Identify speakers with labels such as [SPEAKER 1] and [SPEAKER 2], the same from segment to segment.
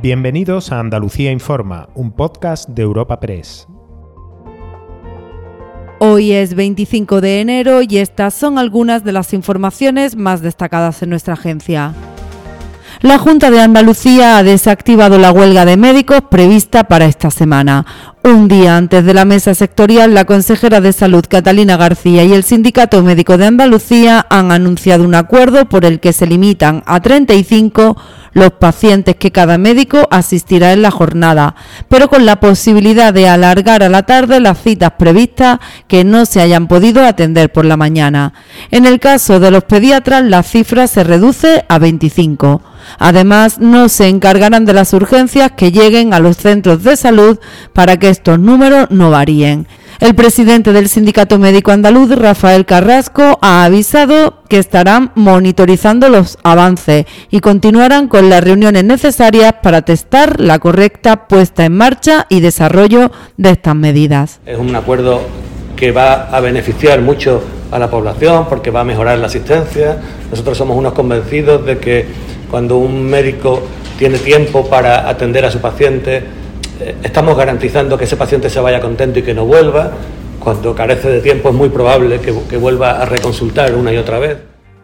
[SPEAKER 1] Bienvenidos a Andalucía Informa, un podcast de Europa Press.
[SPEAKER 2] Hoy es 25 de enero y estas son algunas de las informaciones más destacadas en nuestra agencia. La Junta de Andalucía ha desactivado la huelga de médicos prevista para esta semana. Un día antes de la mesa sectorial, la consejera de Salud Catalina García y el Sindicato Médico de Andalucía han anunciado un acuerdo por el que se limitan a 35 los pacientes que cada médico asistirá en la jornada, pero con la posibilidad de alargar a la tarde las citas previstas que no se hayan podido atender por la mañana. En el caso de los pediatras, la cifra se reduce a 25. Además, no se encargarán de las urgencias que lleguen a los centros de salud para que estos números no varíen. El presidente del Sindicato Médico Andaluz, Rafael Carrasco, ha avisado que estarán monitorizando los avances y continuarán con las reuniones necesarias para testar la correcta puesta en marcha y desarrollo de estas medidas.
[SPEAKER 3] Es un acuerdo que va a beneficiar mucho a la población porque va a mejorar la asistencia. Nosotros somos unos convencidos de que cuando un médico tiene tiempo para atender a su paciente, estamos garantizando que ese paciente se vaya contento y que no vuelva. Cuando carece de tiempo es muy probable que, que vuelva a reconsultar una y otra vez.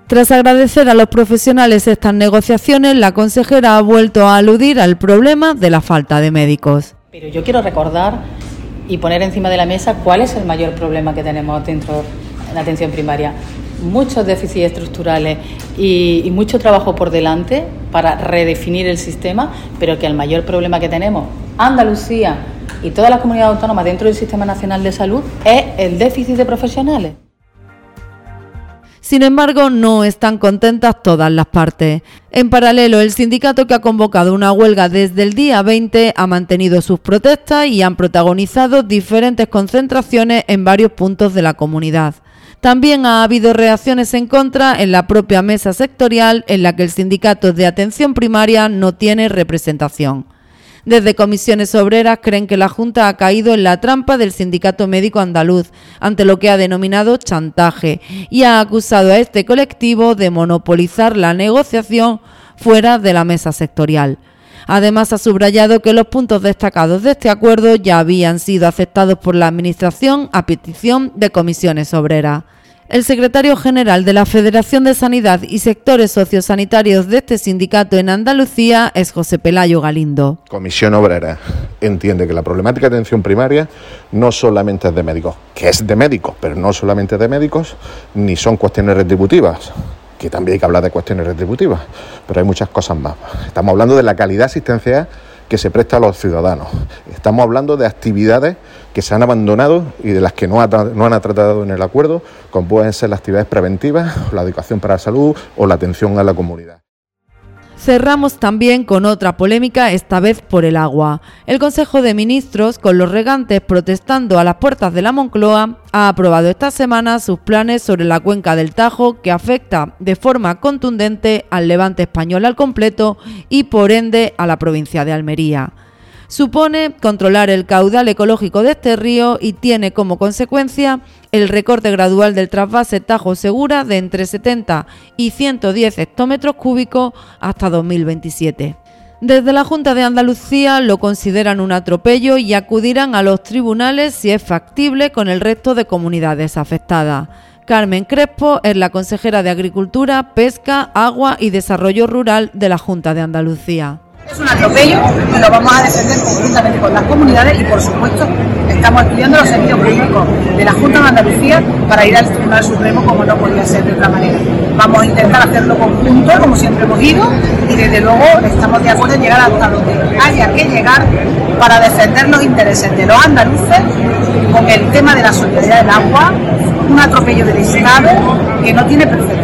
[SPEAKER 2] Tras agradecer a los profesionales estas negociaciones, la consejera ha vuelto a aludir al problema de la falta de médicos.
[SPEAKER 4] Pero yo quiero recordar y poner encima de la mesa cuál es el mayor problema que tenemos dentro de la atención primaria muchos déficits estructurales y, mucho trabajo por delante para redefinir el sistema, pero que el mayor problema que tenemos, Andalucía y todas las comunidades autónomas dentro del Sistema Nacional de Salud, es el déficit de profesionales.
[SPEAKER 2] Sin embargo, no están contentas todas las partes. En paralelo, el sindicato que ha convocado una huelga desde el día 20 ha mantenido sus protestas y han protagonizado diferentes concentraciones en varios puntos de la comunidad. También ha habido reacciones en contra en la propia mesa sectorial en la que el sindicato de atención primaria no tiene representación. Desde comisiones obreras creen que la Junta ha caído en la trampa del sindicato médico andaluz ante lo que ha denominado chantaje y ha acusado a este colectivo de monopolizar la negociación fuera de la mesa sectorial. Además, ha subrayado que los puntos destacados de este acuerdo ya habían sido aceptados por la Administración a petición de comisiones obreras. El secretario general de la Federación de Sanidad y Sectores Sociosanitarios de este sindicato en Andalucía es José Pelayo Galindo.
[SPEAKER 5] Comisión Obrera entiende que la problemática de atención primaria no solamente es de médicos, que es de médicos, pero no solamente de médicos, ni son cuestiones retributivas que también hay que hablar de cuestiones retributivas, pero hay muchas cosas más. Estamos hablando de la calidad asistencial que se presta a los ciudadanos. Estamos hablando de actividades que se han abandonado y de las que no, no han tratado en el acuerdo, como pueden ser las actividades preventivas, la educación para la salud o la atención a la comunidad.
[SPEAKER 2] Cerramos también con otra polémica, esta vez por el agua. El Consejo de Ministros, con los regantes protestando a las puertas de la Moncloa, ha aprobado esta semana sus planes sobre la cuenca del Tajo, que afecta de forma contundente al levante español al completo y por ende a la provincia de Almería supone controlar el caudal ecológico de este río y tiene como consecuencia el recorte gradual del trasvase Tajo Segura de entre 70 y 110 hectómetros cúbicos hasta 2027. Desde la Junta de Andalucía lo consideran un atropello y acudirán a los tribunales si es factible con el resto de comunidades afectadas. Carmen Crespo es la consejera de Agricultura, Pesca, Agua y Desarrollo Rural de la Junta de Andalucía.
[SPEAKER 6] Es un atropello y lo vamos a defender conjuntamente con las comunidades y por supuesto estamos estudiando los servicios jurídicos de la Junta de Andalucía para ir al Tribunal Supremo como no podía ser de otra manera. Vamos a intentar hacerlo conjunto como siempre hemos ido y desde luego estamos de acuerdo en llegar hasta donde haya que llegar para defender los intereses de los andaluces con el tema de la solidaridad del agua, un atropello del Estado que no tiene precedentes.